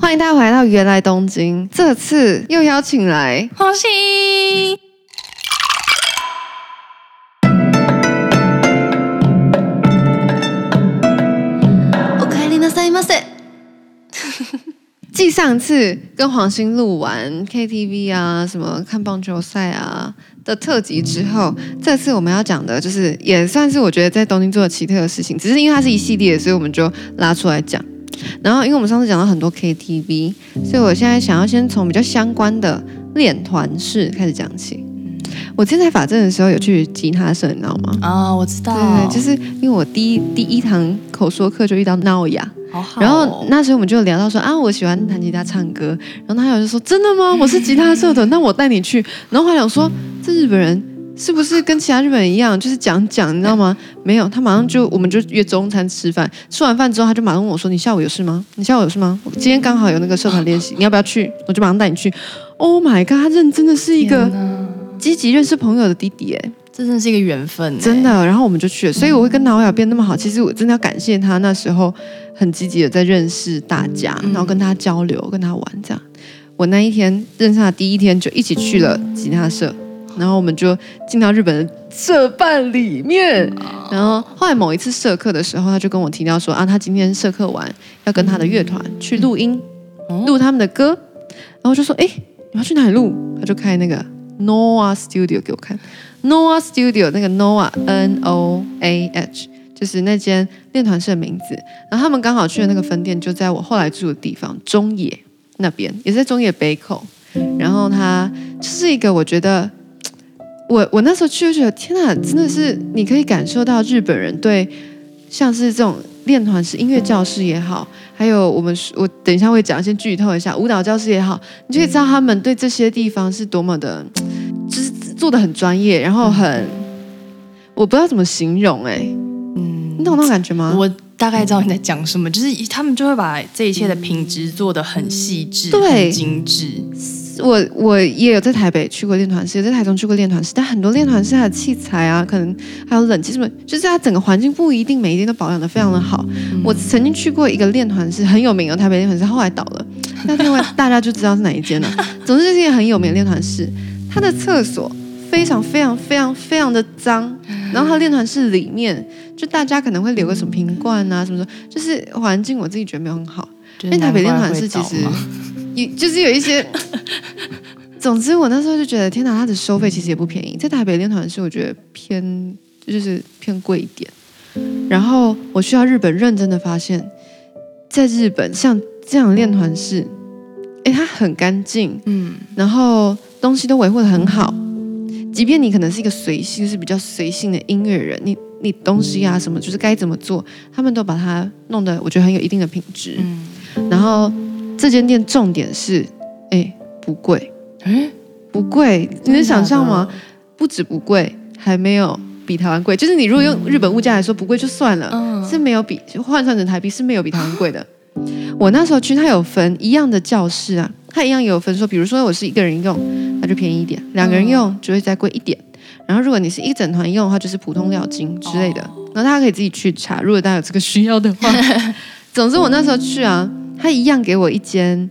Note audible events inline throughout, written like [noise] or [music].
欢迎大家回到芫来东京，这次又邀请来黄鑫。おかえりなさいま[laughs] せ。继上次跟黄鑫录完 KTV 啊，什么看棒球赛啊的特辑之后，这次我们要讲的就是也算是我觉得在东京做的奇特的事情，只是因为它是一系列，所以我们就拉出来讲。 然后，因为我们上次讲到很多 KTV，所以我现在想要先从比较相关的练团式开始讲起。我之前在法政的时候有去吉他社，你知道吗？啊，我知道。对，就是因为我第一第一堂口说课就遇到 Naoya，好好哦。然后那时候我们就聊到说啊，我喜欢弹吉他唱歌。然后他有就说真的吗？我是吉他社的，那我带你去。然后还想说这日本人。是不是跟其他日本人一样，就是讲讲，你知道吗？没有，他马上就，我们就约中餐吃饭。吃完饭之后，他就马上问我说：“你下午有事吗？你下午有事吗？我今天刚好有那个社团练习，你要不要去？”我就马上带你去。Oh my god，他认真的是一个积极认识朋友的弟弟，哎，这真的是一个缘分，真的。然后我们就去了，所以我会跟老雅变那么好。其实我真的要感谢他那时候很积极的在认识大家，然后跟他交流，跟他玩这样。我那一天认识他的第一天就一起去了吉他社。然后我们就进到日本的社办里面，然后后来某一次社课的时候，他就跟我提到说啊，他今天社课完要跟他的乐团去录音，录他们的歌，然后就说哎，你要去哪里录？他就开那个 Noah Studio 给我看，Noah Studio 那个 Noah N O A H 就是那间练团社的名字，然后他们刚好去的那个分店就在我后来住的地方中野那边，也是在中野北口，然后它就是一个我觉得。我我那时候去就觉得天哪，真的是你可以感受到日本人对像是这种练团式、音乐教室也好，还有我们我等一下会讲，先剧透一下舞蹈教室也好，你就可以知道他们对这些地方是多么的，就是做的很专业，然后很我不知道怎么形容哎、欸，嗯，你懂那种感觉吗？我大概知道你在讲什么，就是他们就会把这一切的品质做得很细致、对，很精致。我我也有在台北去过练团室，有在台中去过练团室，但很多练团室它的器材啊，可能还有冷气什么，就是它整个环境不一定每一天都保养的非常的好。嗯、我曾经去过一个练团室，很有名的台北练团室，后来倒了，那另外大家就知道是哪一间了。总之，这是一个很有名的练团室，它的厕所非常非常非常非常的脏，然后它练团室里面就大家可能会留个什么瓶罐啊什么什么，就是环境我自己觉得没有很好。因为台北练团室其实。有就是有一些，[laughs] 总之我那时候就觉得天哪，它的收费其实也不便宜，在台北练团是我觉得偏就是偏贵一点。然后我去到日本，认真的发现，在日本像这样练团是，哎，它很干净，嗯，然后东西都维护的很好，即便你可能是一个随性，就是比较随性的音乐人，你你东西啊什么，就是该怎么做，他们都把它弄得我觉得很有一定的品质，嗯，然后。这间店重点是，哎，不贵，哎，不贵，你能想象吗？不止不贵，还没有比台湾贵。就是你如果用日本物价来说，不贵就算了，嗯、是没有比换算成台币是没有比台湾贵的。我那时候去，它有分一样的教室啊，它一样也有分说，比如说我是一个人用，那就便宜一点；两个人用就会再贵一点。然后如果你是一整团用的话，就是普通料金之类的。然后大家可以自己去查，如果大家有这个需要的话。[laughs] 总之我那时候去啊。他一样给我一间，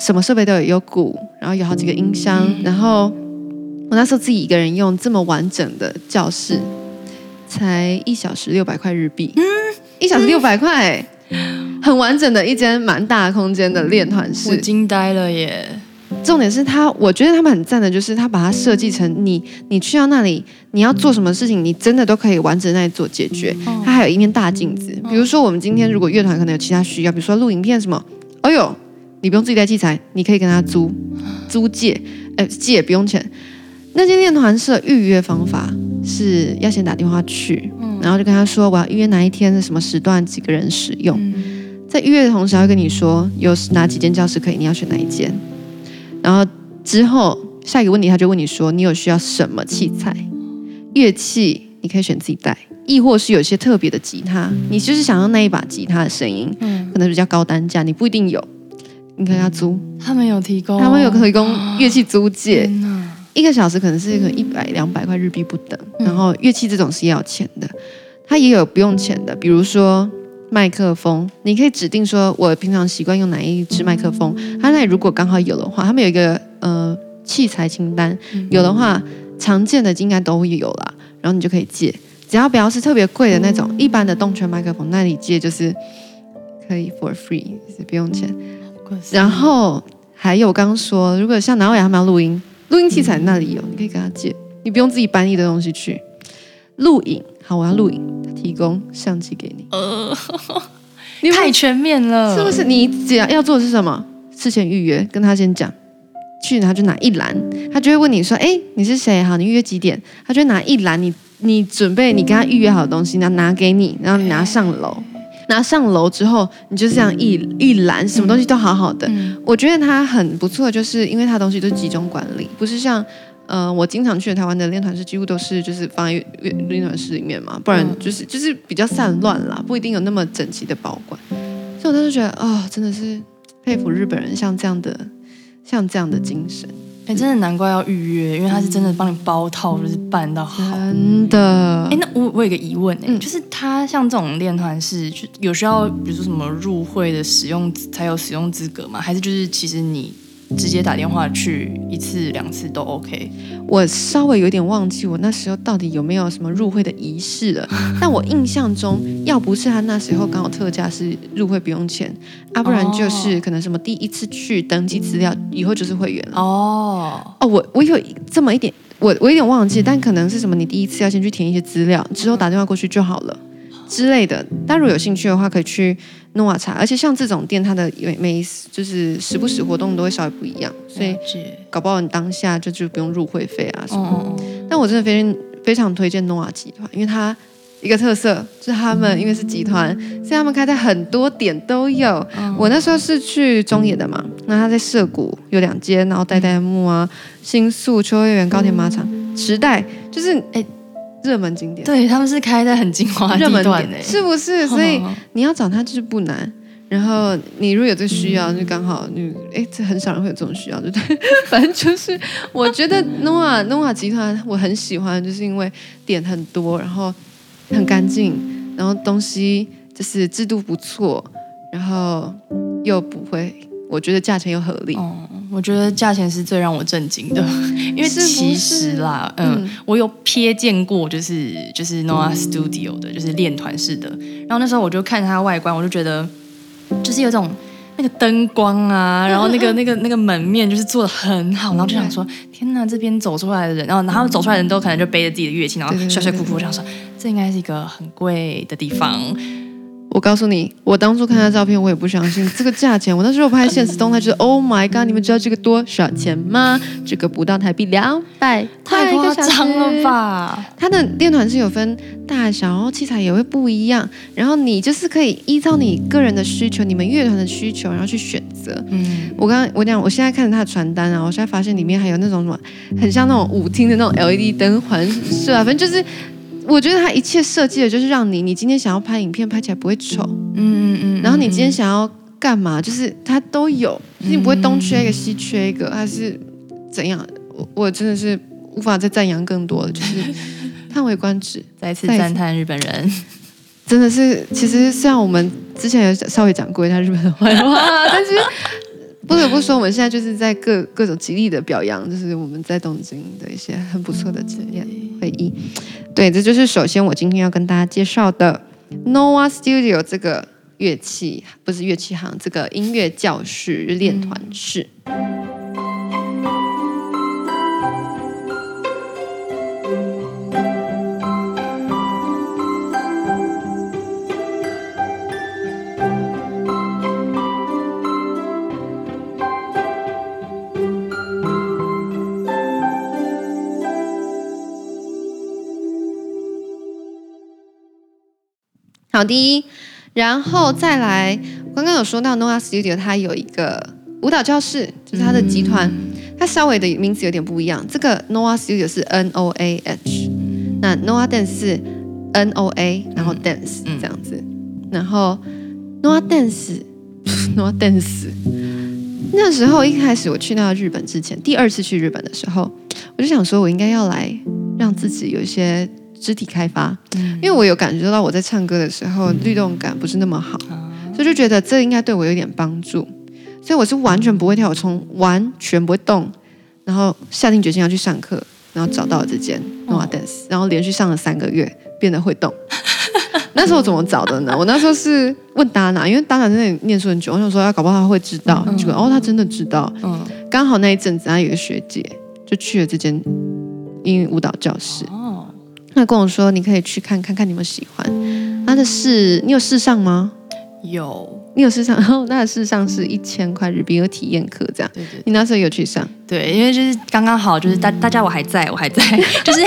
什么设备都有，有鼓，然后有好几个音箱，然后我那时候自己一个人用这么完整的教室，才一小时六百块日币，嗯，一小时六百块，很完整的一间蛮大空间的练团室，我惊呆了耶！重点是他，我觉得他们很赞的，就是他把它设计成你，你去到那里，你要做什么事情，你真的都可以完整在那里做解决。它还有一面大镜子，比如说我们今天如果乐团可能有其他需要，比如说录影片什么，哎呦，你不用自己带器材，你可以跟他租，租借，哎，借也不用钱。那间练团社预约方法是要先打电话去，然后就跟他说我要预约哪一天的什么时段，几个人使用，在预约的同时，还会跟你说有哪几间教室可以，你要选哪一间。然后之后下一个问题，他就问你说：“你有需要什么器材？乐器你可以选自己带，亦或是有些特别的吉他，你就是想要那一把吉他的声音，嗯，可能比较高单价，你不一定有，你可以要租。他们有提供，他们有提供乐器租借，一个小时可能是一个一百两百块日币不等。然后乐器这种是要钱的，它也有不用钱的，比如说麦克风，你可以指定说，我平常习惯用哪一支麦克风。他那里如果刚好有的话，他们有一个呃器材清单，有的话常见的应该都会有啦，然后你就可以借，只要不要是特别贵的那种，一般的动圈麦克风那里借就是可以 for free，就是不用钱。然后还有刚刚说，如果像南欧雅他们要录音，录音器材那里有，你可以跟他借，你不用自己搬一堆东西去。录影。好，我要录影，他提供相机给你。呃，你太全面了，是不是？你只要要做的是什么？事前预约，跟他先讲，去然后就拿一栏，他就会问你说：“哎，你是谁？好，你预约几点？”他就会拿一栏，你你准备你跟他预约好的东西，然后拿给你，然后你拿上楼，拿上楼之后，你就这样一一栏，什么东西都好好的。嗯、我觉得他很不错，就是因为他东西都集中管理，不是像。呃，我经常去的台湾的练团室，几乎都是就是放在练团室里面嘛，不然就是就是比较散乱啦，不一定有那么整齐的保管。所以我当时觉得，哦，真的是佩服日本人像这样的像这样的精神。哎，真的难怪要预约，因为他是真的帮你包套，就是办到好。真的。哎，那我我有个疑问，哎、嗯，就是他像这种练团是，就有需要比如说什么入会的使用才有使用资格吗？还是就是其实你？直接打电话去一次两次都 OK。我稍微有点忘记我那时候到底有没有什么入会的仪式了，[laughs] 但我印象中要不是他那时候刚好特价是入会不用钱，啊，不然就是可能什么第一次去登记资料以后就是会员了。哦哦，我我有这么一点，我我有点忘记，但可能是什么你第一次要先去填一些资料，之后打电话过去就好了。之类的，大家如果有兴趣的话，可以去 Noa 查。而且像这种店，它的每每就是时不时活动都会稍微不一样，所以搞不好你当下就就不用入会费啊什么。但我真的非常非常推荐 Noa 集团，因为它一个特色就是他们因为是集团，所以他们开在很多点都有。我那时候是去中野的嘛，那他在涩谷有两间，然后代代木啊、新宿、秋叶原、高田马场、池袋，就是哎。热门景点，对，他们是开在很精华的地段诶，是不是？[laughs] 所以你要找他就是不难。然后你如果有这需要，就刚好你哎，这很少人会有这种需要，对不对？[laughs] 反正就是我觉得 Noa Noa 集团我很喜欢，就是因为点很多，然后很干净，然后东西就是制度不错，然后又不会，我觉得价钱又合理。哦我觉得价钱是最让我震惊的，因为其实啦，是是嗯，嗯我有瞥见过，就是就是 Noa Studio 的，就是练团式的。然后那时候我就看它外观，我就觉得就是有种那个灯光啊，然后那个那个那个门面就是做的很好，然后就想说，天哪，这边走出来的人，然后然后走出来的人都可能就背着自己的乐器，然后帅帅酷酷，我想说这应该是一个很贵的地方。我告诉你，我当初看他照片，我也不相信这个价钱。我那时候拍现实动态，就是 Oh my God！你们知道这个多少钱吗？这个不到台币两百块，太夸张了吧？他的电团是有分大小，然后器材也会不一样。然后你就是可以依照你个人的需求，你们乐团的需求，然后去选择。嗯，我刚刚我讲，我现在看着他的传单啊，我现在发现里面还有那种什么，很像那种舞厅的那种 LED 灯环，是啊？反正就是。我觉得他一切设计的就是让你，你今天想要拍影片，拍起来不会丑，嗯嗯嗯，然后你今天想要干嘛，就是他都有，你不会东缺一个西缺一个，还是怎样？我我真的是无法再赞扬更多了，就是叹为观止，[laughs] 再次赞叹日本人，真的是，其实虽然我们之前有稍微讲过一下日本的坏话，[laughs] 但是。不得不说，我们现在就是在各各种极力的表扬，就是我们在东京的一些很不错的经验回忆。对，这就是首先我今天要跟大家介绍的 Noa Studio 这个乐器，不是乐器行，这个音乐教室练团室。好的，然后再来，刚刚有说到 Noa Studio，它有一个舞蹈教室，就是它的集团，它稍微的名字有点不一样。这个 Noa Studio 是 N O A H，那 Noah Dance 是 N O A，然后 Dance 这样子。然后 Noah Dance，Noah Dance [laughs] [laughs] 那时候一开始我去到日本之前，第二次去日本的时候，我就想说，我应该要来让自己有一些。肢体开发，因为我有感觉到我在唱歌的时候律动感不是那么好，所以就觉得这应该对我有点帮助，所以我是完全不会跳，我从完全不会动，然后下定决心要去上课，然后找到了这间 Noa Dance，然后连续上了三个月，变得会动。[laughs] 那时候怎么找的呢？我那时候是问 Dana，因为 Dana 在那里念书很久，我想说要搞不好他会知道，结果哦，他真的知道，刚好那一阵子他有一个学姐就去了这间英语舞蹈教室。他跟我说：“你可以去看看看，你们喜欢。”他的试，你有试上吗？有，你有试上。[laughs] 然后他的试上是一千块日币，有体验课这样。对对。你那时候有去上？对，因为就是刚刚好，就是大大家我还在我还在，[laughs] 就是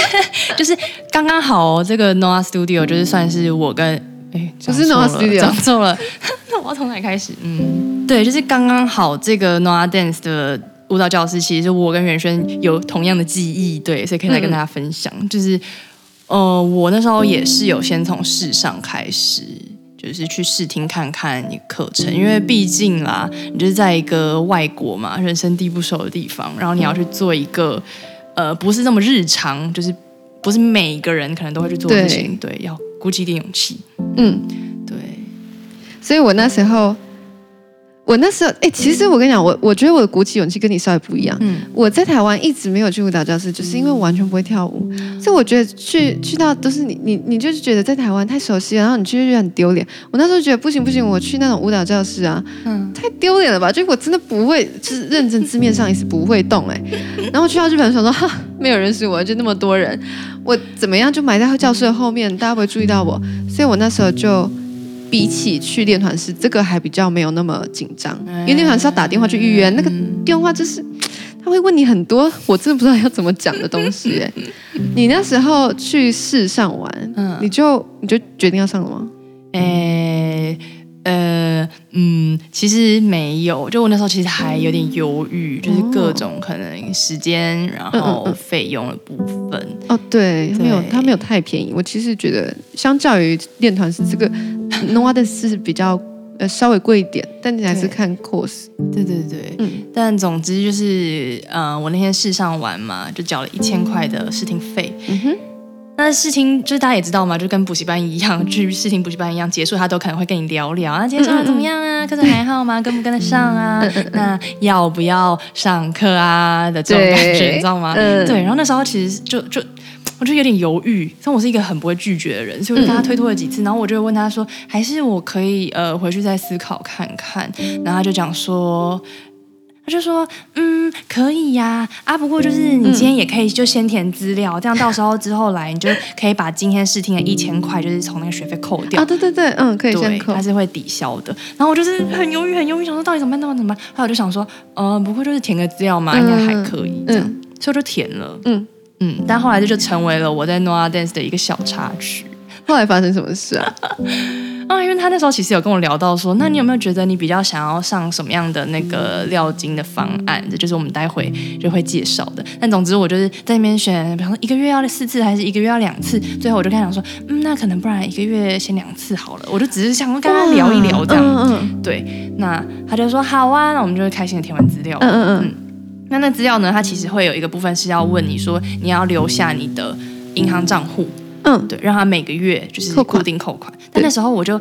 就是刚刚好这个 Noa Studio 就是算是我跟哎，不是 Noa Studio，讲错了。[laughs] 那我要从哪里开始？嗯，对，就是刚刚好这个 Noa Dance 的舞蹈教室，其实我跟元轩有同样的记忆，对，所以可以来跟大家分享，嗯、就是。呃，我那时候也是有先从试上开始，就是去试听看看你课程，因为毕竟啦，你就是在一个外国嘛，人生地不熟的地方，然后你要去做一个呃，不是那么日常，就是不是每一个人可能都会去做的事情，对，对，要鼓起一点勇气，嗯，对，所以我那时候。我那时候，哎、欸，其实我跟你讲，我我觉得我的鼓起勇气跟你稍微不一样。嗯，我在台湾一直没有去舞蹈教室，就是因为我完全不会跳舞，所以我觉得去去到都是你你你就是觉得在台湾太熟悉了，然后你去就觉得很丢脸。我那时候觉得不行不行，我去那种舞蹈教室啊，嗯，太丢脸了吧？就我真的不会，就是认真字面上也是不会动哎、欸。[laughs] 然后去到日本的时候说，哈，没有人认识我，就那么多人，我怎么样就埋在教室的后面，大家不会注意到我，所以我那时候就。比起去练团是，这个还比较没有那么紧张，因为练团是要打电话去预约，那个电话就是他会问你很多，我真的不知道要怎么讲的东西。哎，你那时候去试上完，你就你就决定要上了吗？诶。呃嗯，其实没有，就我那时候其实还有点犹豫，就是各种可能时间，然后费用的部分。哦，对，没有，它没有太便宜。我其实觉得，相较于练团是这个 [laughs] Noa 的是比较呃稍微贵一点，但你还是看 course。对对对，嗯。但总之就是，呃，我那天试上完嘛，就缴了一千块的试听费。嗯哼。那试听就是大家也知道嘛，就跟补习班一样，去试听补习班一样，结束他都可能会跟你聊聊啊，今天上的怎么样啊？课程还好吗？跟不跟得上啊？那要不要上课啊？的这种感觉，你知道吗？对。然后那时候其实就就我就有点犹豫，但我是一个很不会拒绝的人，所以我就跟他推脱了几次。然后我就问他说，还是我可以呃回去再思考看看。然后他就讲说。他就说，嗯，可以呀，啊，不过就是你今天也可以就先填资料，这样到时候之后来，你就可以把今天试听的一千块，就是从那个学费扣掉。啊，对对对，嗯，可以先扣，它是会抵消的。然后我就是很犹豫，很犹豫，想说到底怎么办，到底怎么办？后来我就想说，呃，不过就是填个资料嘛，应该还可以，这样，所以我就填了。嗯嗯，但后来这就成为了我在 Noa Dance 的一个小插曲。后来发生什么事啊？[laughs] 啊，因为他那时候其实有跟我聊到说，那你有没有觉得你比较想要上什么样的那个料金的方案？这就是我们待会就会介绍的。但总之我就是在那边选，比方说一个月要四次还是一个月要两次？最后我就跟他讲说，嗯，那可能不然一个月先两次好了。我就只是想跟他聊一聊这样。嗯嗯。对，那他就说好啊，那我们就会开心的填完资料。嗯嗯嗯。那那资料呢？他其实会有一个部分是要问你说，你要留下你的银行账户。嗯，对，让他每个月就是固定扣款，但那时候我就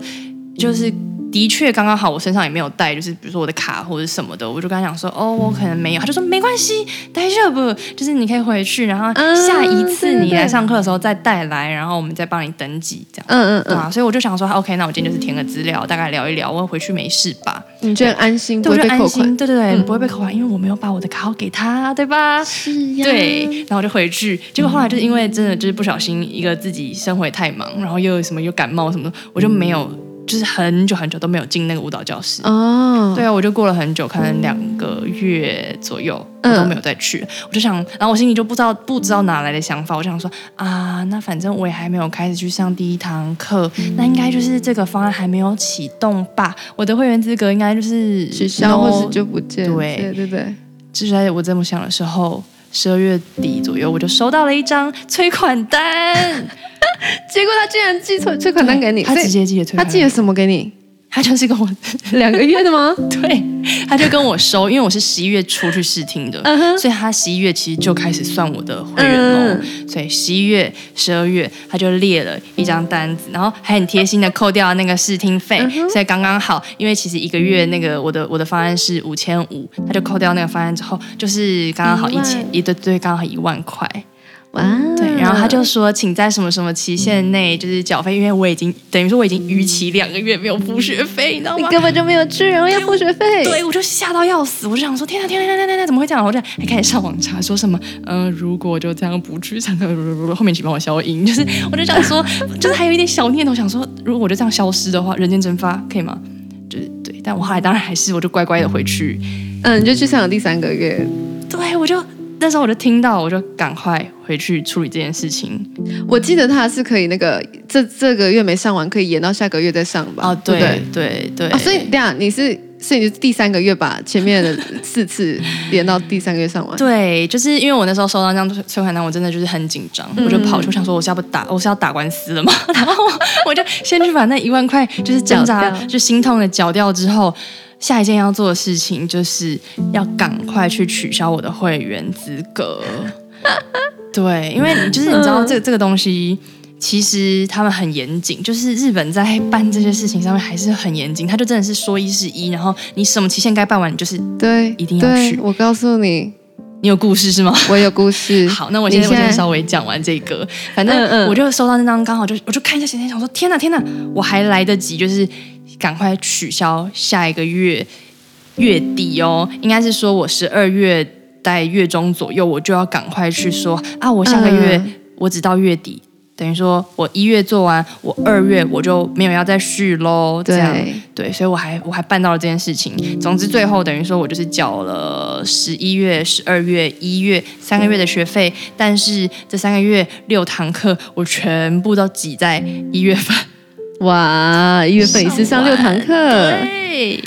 就是。的确，刚刚好，我身上也没有带，就是比如说我的卡或者什么的，我就跟他讲说，哦，我可能没有，他就说没关系，大丈夫，就是你可以回去，然后下一次你来上课的时候再带来，然后我们再帮你登记，这样，嗯嗯嗯，啊，所以我就想说，OK，那我今天就是填个资料，大概聊一聊，我回去没事吧？你觉得安心，对，我就安心，对对对，不会被扣款，因为我没有把我的卡号给他，对吧？是呀，对，然后我就回去，结果后来就是因为真的就是不小心一个自己生活太忙，然后又有什么又感冒什么的，我就没有。就是很久很久都没有进那个舞蹈教室哦，对啊，我就过了很久，可能两个月左右，我都没有再去。我就想，然后我心里就不知道不知道哪来的想法，我就想说啊，那反正我也还没有开始去上第一堂课，那应该就是这个方案还没有启动吧？我的会员资格应该就是取消或是就不见，对对对就是在我这么想的时候，十二月底左右，我就收到了一张催款单。[laughs] 结果他竟然寄错催款单给你，他直接寄了催款单。他寄了什么给你？他就是跟我 [laughs] 两个月的吗？[laughs] 对，他就跟我收，因为我是十一月初去试听的，uh. 所以他十一月其实就开始算我的会员喽。Uh. 所以十一月、十二月他就列了一张单子，然后还很贴心的扣掉那个试听费，uh. 所以刚刚好。因为其实一个月那个我的我的方案是五千五，他就扣掉那个方案之后，就是刚刚好一千一对对，刚刚好一万块。哇，对，然后他就说，请在什么什么期限内就是缴费，因为我已经等于说我已经逾期两个月没有付学费，你知道吗？你根本就没有去，然后要付学费。对，我就吓到要死，我就想说，天哪，天哪，天哪，天哪，怎么会这样？我就还开始上网查，说什么，嗯、呃，如果就这样不去，才能后面请帮我消音，就是我就想说，就是还有一点小念头，想说，如果我就这样消失的话，人间蒸发可以吗？就是对，但我后来当然还是，我就乖乖的回去，嗯，你就去上了第三个月，对我就。那时候我就听到，我就赶快回去处理这件事情。我记得他是可以那个这这个月没上完，可以延到下个月再上吧？哦，对对对，对、哦。所以这样你是，所以你是第三个月把前面的四次延到第三个月上完？[laughs] 对，就是因为我那时候收到那张催款单，我真的就是很紧张，嗯、我就跑去想说，我是要不打，我是要打官司了嘛？[laughs] 然后我就先去把那一万块就是挣扎，就心痛的缴掉之后。下一件要做的事情就是要赶快去取消我的会员资格。[laughs] 对，因为就是你知道这个、这个东西，其实他们很严谨，就是日本在办这些事情上面还是很严谨。他就真的是说一是一，然后你什么期限该办完，你就是对，一定要去。我告诉你，你有故事是吗？我有故事。[laughs] 好，那我现在我先稍微讲完这个。反正我就收到那张，刚好就我就看一下时间，想说天哪天哪，我还来得及，就是。赶快取消下一个月月底哦，应该是说我十二月在月中左右，我就要赶快去说啊，我下个月我只到月底，嗯、等于说我一月做完，我二月我就没有要再续喽。这样对，对，所以我还我还办到了这件事情。总之最后等于说我就是缴了十一月、十二月、一月三个月的学费，但是这三个月六堂课我全部都挤在一月份。哇，一月份一次上六堂课。对，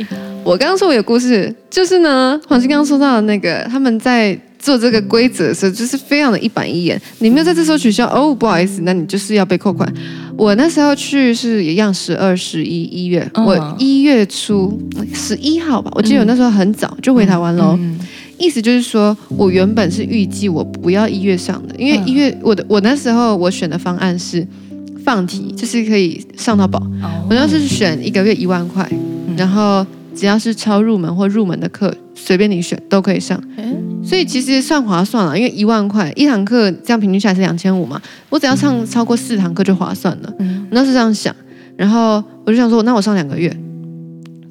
我刚刚说我有故事，就是呢，黄金刚刚说到的那个，他们在做这个规则的时候，就是非常的一板一眼。你没有在这时候取消，哦，不好意思，那你就是要被扣款。我那时候去是一样，十二、十一、一月，我一月初十一号吧，我记得我那时候很早就回台湾喽。意思就是说我原本是预计我不要一月上的，因为一月我的我那时候我选的方案是。放题就是可以上到饱。Oh. 我要是选一个月一万块，然后只要是超入门或入门的课，随便你选都可以上。所以其实算划算了，因为一万块一堂课，这样平均下来是两千五嘛。我只要上超过四堂课就划算了。我那是这样想，然后我就想说，那我上两个月。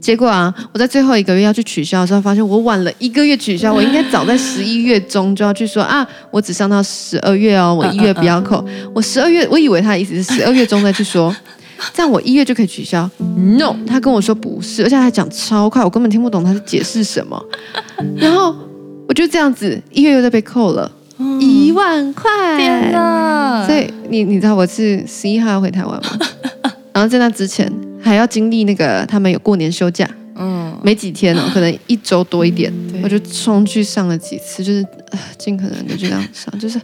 结果啊，我在最后一个月要去取消的时候，发现我晚了一个月取消。我应该早在十一月中就要去说啊，我只上到十二月哦，我一月不要扣。[laughs] 我十二月，我以为他的意思是十二月中再去说，这样我一月就可以取消。No，他跟我说不是，而且他还讲超快，我根本听不懂他是解释什么。然后我就这样子，一月又在被扣了一万块。天哪！所以你你知道我是十一号要回台湾吗？[laughs] 然后在那之前。还要经历那个，他们有过年休假，嗯，没几天哦，[laughs] 可能一周多一点，我就冲去上了几次，就是尽可能的就这样上，就是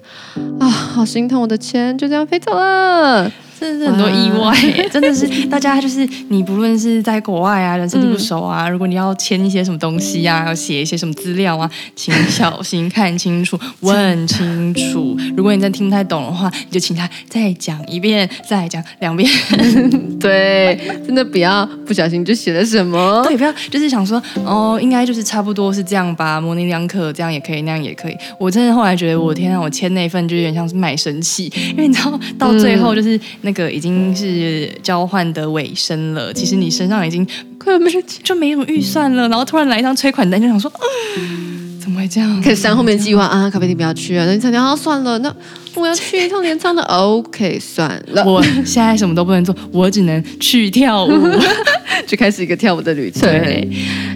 啊，好心痛我的钱就这样飞走了。真的是很多意外，真的是大家就是你不论是在国外啊，[laughs] 人生地不熟啊，嗯，如果你要签一些什么东西啊，要写一些什么资料啊，请小心看清楚，[laughs] 问清楚。如果你真听不太懂的话，你就请他再讲一遍，再讲两遍。[laughs] 对，真的不要不小心就写了什么，对，不要就是想说哦，应该就是差不多是这样吧，模棱两可，这样也可以，那样也可以。我真的后来觉得，我天啊，我签那份就有点像是卖身契，因为你知道到最后就是。那个已经是交换的尾声了，其实你身上已经快没就没什么预算了，然后突然来一张催款单，就想说，嗯，怎么会这样？可以删后面计划啊，咖啡厅不要去啊，那你参加啊，算了，那我要去一趟镰仓的，[laughs] OK，算了，我现在什么都不能做，我只能去跳舞，[laughs] 就开始一个跳舞的旅程。对，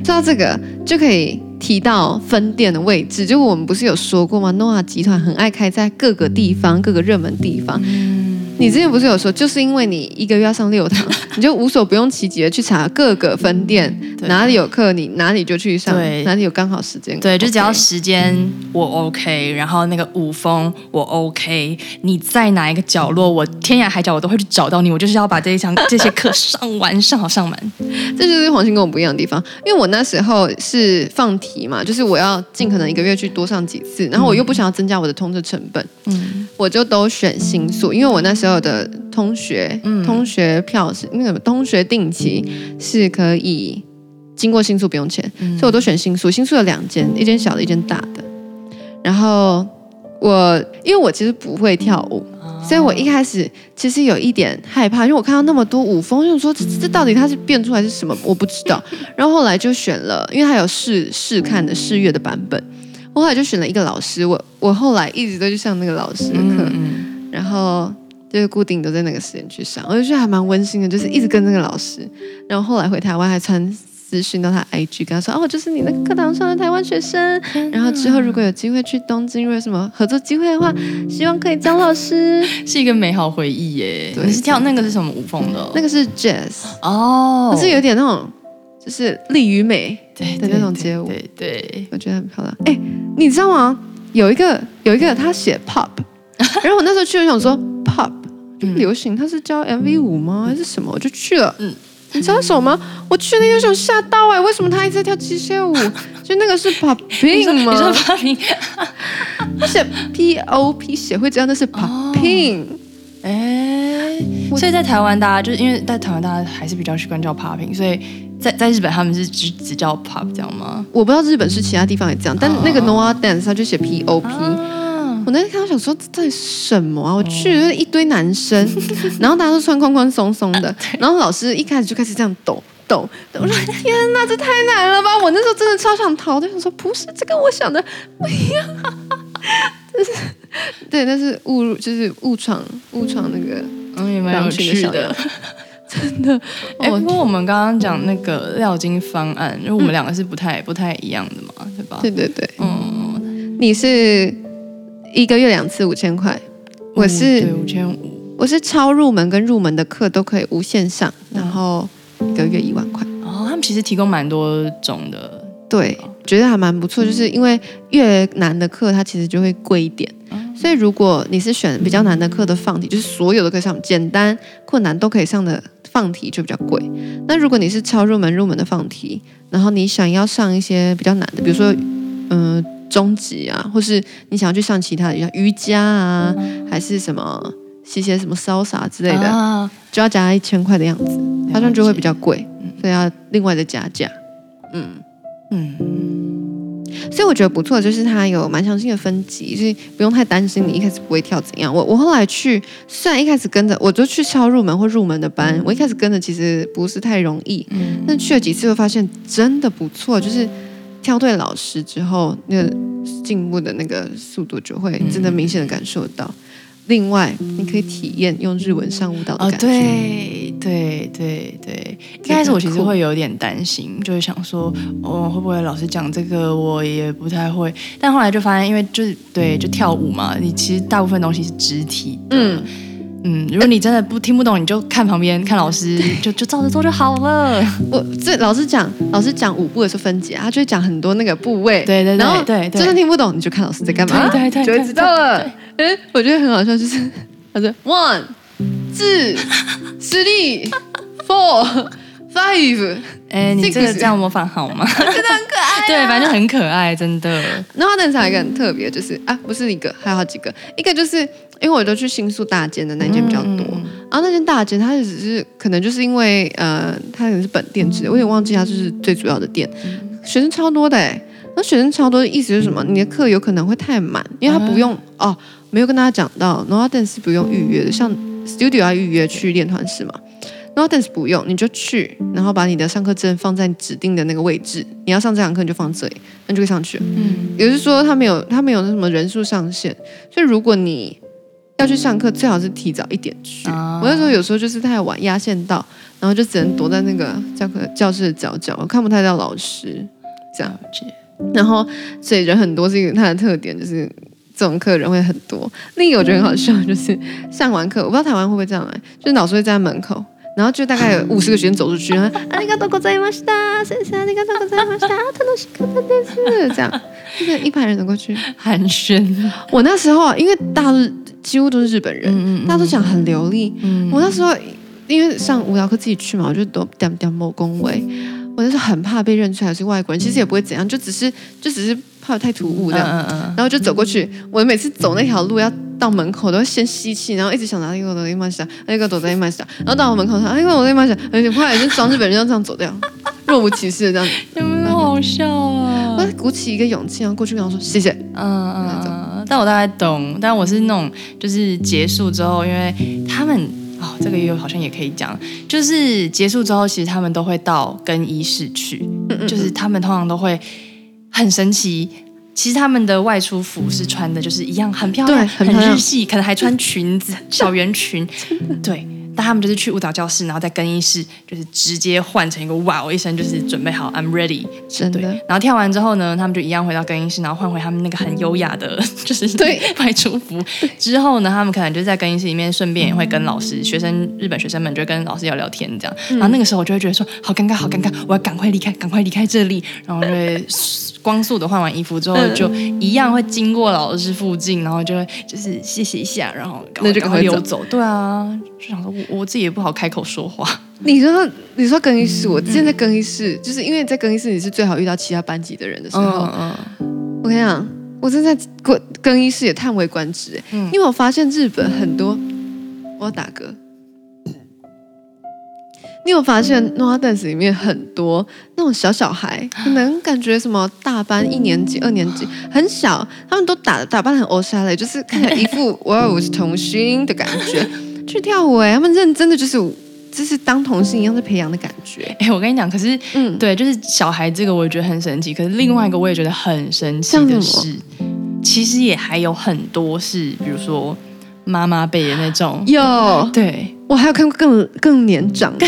说到这个就可以提到分店的位置，就我们不是有说过吗？诺亚集团很爱开在各个地方，各个热门地方。嗯你之前不是有说，就是因为你一个月要上六堂，你就无所不用其极的去查各个分店哪里有课，你哪里就去上，对。哪里有刚好时间，对，就只要时间我 OK，然后那个舞风我 OK，你在哪一个角落，我天涯海角我都会去找到你，我就是要把这一场 [laughs] 这些课上完，上好上满。这就是黄鑫跟我不一样的地方，因为我那时候是放题嘛，就是我要尽可能一个月去多上几次，然后我又不想要增加我的通识成本，嗯，我就都选新宿，因为我那时候的通学，嗯，通学票是那个通学定期是可以经过新宿不用钱，嗯，所以我都选新宿。新宿有两间，一间小的，一间大的。然后我因为我其实不会跳舞。所以我一开始其实有一点害怕，因为我看到那么多舞风，就说这这到底它是变出来是什么？我不知道。然后后来就选了，因为它有试试看的试乐的版本，我后来就选了一个老师。我我后来一直都去上那个老师的课，然后就是固定都在那个时间去上，我就觉得还蛮温馨的，就是一直跟那个老师。然后后来回台湾还穿。咨询到他 IG，跟他说：“哦，我就是你那个课堂上的台湾学生。然后之后如果有机会去东京，如果有什么合作机会的话，希望可以当老师，[laughs] 是一个美好回忆耶。对，你是跳那个是什么舞风的？那个是 Jazz 哦，可是有点那种就是力与美的那种街舞，对对，我觉得很漂亮。哎，你知道吗？有一个有一个他写 Pop，[laughs] 然后我那时候去我想说 Pop 流行，他是教 MV 舞吗？还是什么？我就去了，嗯。”你知道什么吗？我去了有种吓到哎、欸！为什么他一直在跳机械舞？[laughs] 就那个是 popping 吗？你说 popping？他 [laughs] 写 P O P，写会知道那是 popping？哎，所以在台湾大家就是因为在台湾大家还是比较习惯叫 popping，所以在在日本他们是只只叫 pop 这样吗？我不知道日本是其他地方也这样，但那个 Noah Dance 他就写 P O P。我那天看到想说这到底是什么啊？我去了一堆男生，[laughs] 然后大家都穿宽宽松松的，然后老师一开始就开始这样抖抖，我说天哪，这太难了吧！我那时候真的超想逃就，想说不是这跟我想的不一样，就是 [laughs] 对，但是误入就是误闯误闯那个嗯也蛮有趣的，真的。哎、欸，不过我们刚刚讲那个料金方案，因为我们两个是不太不太一样的嘛，对吧？对对对，嗯，你是。一个月两次五千块，我是五千五，我是超入门跟入门的课都可以无限上，然后一个月一万块。哦，他们其实提供蛮多种的，对，觉得还蛮不错。就是因为越难的课，它其实就会贵一点。所以如果你是选比较难的课的放题，就是所有的课上，简单、困难都可以上的放题就比较贵。那如果你是超入门入门的放题，然后你想要上一些比较难的，比如说，嗯、呃。中级啊，或是你想要去上其他的，像瑜伽啊，还是什么一些什么潇洒之类的，啊、就要加一千块的样子，好像就会比较贵，所以要另外的加价。嗯嗯，所以我觉得不错，就是它有蛮详细的分级，所以不用太担心你一开始不会跳怎样。我我后来去，虽然一开始跟着，我就去超入门或入门的班，我一开始跟着其实不是太容易，但去了几次，会发现真的不错，就是。挑对老师之后，那个进步的那个速度就会真的明显的感受到。嗯、另外，你可以体验用日文上舞蹈的感觉。哦、对对对对，一开始我其实会有点担心，就是想说，哦，会不会老师讲这个我也不太会？但后来就发现，因为就是对，就跳舞嘛，你其实大部分东西是肢体的。嗯。嗯，如果你真的不听不懂，你就看旁边看老师，就就照着做就好了。[laughs] 我这老师讲，老师讲舞步的时候分解，他就会讲很多那个部位。对对对，然后对，真的听不懂，你就看老师在干嘛，对对对，就会知道了。哎，我觉得很好笑，就是他说 one two three four five，哎，你这个这样模仿好吗？[laughs] 真的很可爱，对，反正就很可爱，真的。然后那场一个很特别，就是啊，不是一个，还有好几个，一个就是。因为我都去新宿大间的那间比较多，嗯、然后那间大间它只是可能就是因为呃，它可能是本店之类，我有点忘记它就是最主要的店，学生超多的哎，那学生超多的意思是什么？你的课有可能会太满，因为它不用、嗯、哦，没有跟大家讲到，Noah Dance 是不用预约的，像 Studio 要预约去练团室嘛，Noah Dance 不用，你就去，然后把你的上课证放在指定的那个位置，你要上这堂课你就放这里，那就可以上去了。嗯，也就是说他没有他没有那什么人数上限，所以如果你要去上课，最好是提早一点去。我那时候有时候就是太晚压线到，然后就只能躲在那个教课教室的角角，我看不太到老师这样子。然后所以人很多是一个它的特点，就是这种课人会很多。另一个我觉得很好笑，就是上完课，我不知道台湾会不会这样来，就是老师会站在门口，然后就大概有五十个学生走出去，然后啊，那个多国在吗？是的，谢谢那个多国在吗？是的，他都是看的电视，这样，[laughs] 就是一排人走过去寒暄。我那时候啊，因为大家都几乎都是日本人，嗯嗯大家都讲很流利。嗯、我那时候因为上舞蹈课自己去嘛，我就都点点某恭维。我就是很怕被认出来是外国人，其实也不会怎样，就只是就只是怕太突兀这样，嗯嗯嗯、然后就走过去。我每次走那条路要到门口，都要先吸气，然后一直想拿一个躲在马下，那个躲在马下，然后到我门口上，哎，我在马下，而且快，就装日本人就这样走掉，若无其事的这样，有没有好笑啊？我鼓起一个勇气，然后过去跟他说谢谢。嗯嗯，但我大概懂，但我是那种就是结束之后，因为他们。哦，这个也有好像也可以讲，就是结束之后，其实他们都会到更衣室去，嗯嗯就是他们通常都会很神奇，其实他们的外出服是穿的，就是一样很漂亮，很日系，可能还穿裙子、[laughs] 小圆裙，对。但他们就是去舞蹈教室，然后在更衣室，就是直接换成一个哇哦一声，就是准备好，I'm ready，真的。对，然后跳完之后呢，他们就一样回到更衣室，然后换回他们那个很优雅的，[laughs] 就是对外出服。之后呢，他们可能就在更衣室里面，顺便也会跟老师、学生、日本学生们就跟老师聊聊天，这样。然后那个时候我就会觉得说，好尴尬，好尴尬，我要赶快离开，赶快离开这里。然后就会光速的换完衣服之后，就一样会经过老师附近，然后就会就是谢谢一下，然后赶快赶快溜走。对啊，就想说我。我自己也不好开口说话。[laughs] 你说，你说更衣室，我之前在更衣室，嗯、就是因为在更衣室，你是最好遇到其他班级的人的时候。嗯嗯、我跟你讲，我正在更更衣室也叹为观止，嗯、因为我发现日本很多，我要打嗝。你有发现 Noah Dance 里面很多那种小小孩，可能感觉什么大班一年级、二年级很小，他们都打打扮很欧沙嘞，就是看起来一副 [laughs] 我要我是童星的感觉。去跳舞哎，他们认真的就是，就是当童星一样在培养的感觉。哎，我跟你讲，可是，嗯，对，就是小孩这个，我也觉得很神奇。可是另外一个，我也觉得很神奇的是，其实也还有很多是，比如说妈妈辈的那种。有，对，我还有看过更更年长的。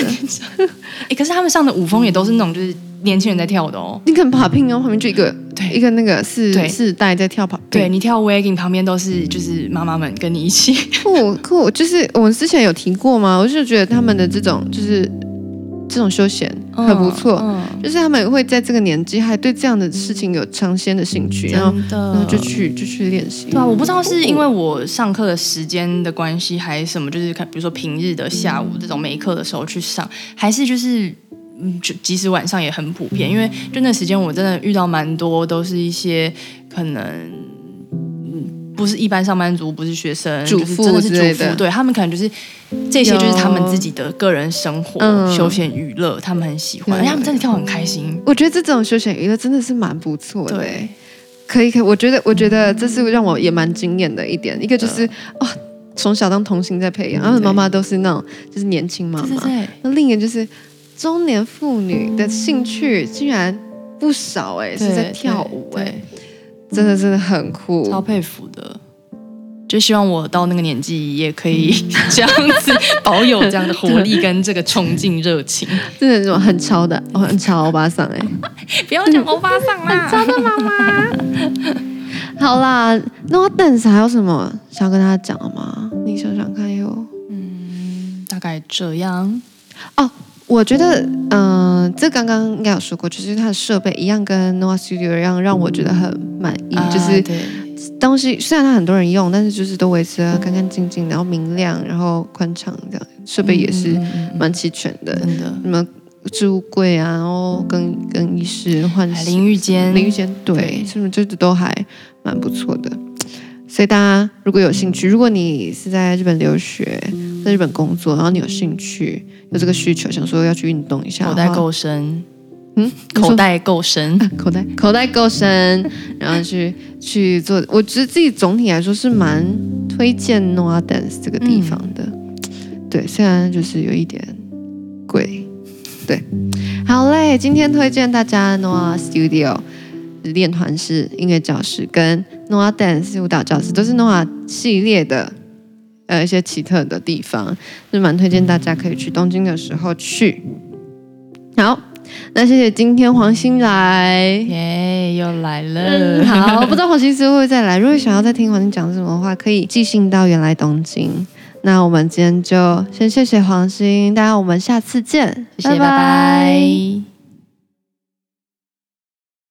哎，可是他们上的舞风也都是那种，就是。年轻人在跳的哦，你可能 popping 哦，旁边就一个，对，一个那个四四代在跳 popping，对，你跳 wagging 旁边都是就是妈妈们跟你一起。酷酷，就是我们之前有提过吗？我就觉得他们的这种就是这种休闲很不错，嗯嗯、就是他们会在这个年纪还对这样的事情有尝鲜的兴趣，然后然后就去就去练习。对啊，我不知道是因为我上课的时间的关系，还是什么，就是看比如说平日的下午这种没课的时候去上，还是就是。嗯，就即使晚上也很普遍，因为就那时间我真的遇到蛮多，都是一些可能嗯不是一般上班族，不是学生，主妇真的是主妇，对他们可能就是这些就是他们自己的个人生活、嗯、休闲娱乐，他们很喜欢，而且他们真的跳很开心。我觉得这种休闲娱乐真的是蛮不错的，对，可以可以，我觉得我觉得这是让我也蛮惊艳的一点，一个就是哦，从小当童星在培养，然后妈妈都是那种就是年轻妈妈，那另一个就是。中年妇女的兴趣竟然不少哎、欸，是在跳舞哎、欸，真的真的很酷，超佩服的。就希望我到那个年纪也可以 [laughs] 这样子保有这样的活力跟这个冲劲热情，真的是种很超的，很超欧巴桑哎，[laughs] 不要讲欧巴桑啦，很潮的妈妈。[laughs] 好啦，那我 dance 还有什么想跟大家讲的吗？你想想看哟。嗯，大概这样哦。我觉得，嗯、呃，这刚刚应该有说过，就是它的设备一样，跟 Noah Studio 一样，让我觉得很满意。啊、就是东西虽然它很多人用，但是就是都维持得干干净净，然后明亮，然后宽敞，这样设备也是蛮齐全的。真的，什么置物柜啊，然后更更衣室、换淋浴间、淋浴间，对，是不是这都还蛮不错的？所以大家如果有兴趣，如果你是在日本留学，在日本工作，然后你有兴趣，有这个需求，想说要去运动一下，口袋够深，嗯，口袋够深，口袋口袋够深，然后去去做，我觉得自己总体来说是蛮推荐 Noah Dance 这个地方的，嗯、对，虽然就是有一点贵，对，好嘞，今天推荐大家 Noah Studio。练团式、音乐教室跟 Noah Dance 舞蹈教室都是 Noah 系列的，呃，一些奇特的地方，就蛮推荐大家可以去东京的时候去。好，那谢谢今天黄馨来，耶，又来了。嗯、好，不知道黄馨是会不会再来？如果想要再听黄馨讲什么的话，可以寄信到原来东京。那我们今天就先谢谢黄馨，大家我们下次见，谢谢，拜拜。拜拜。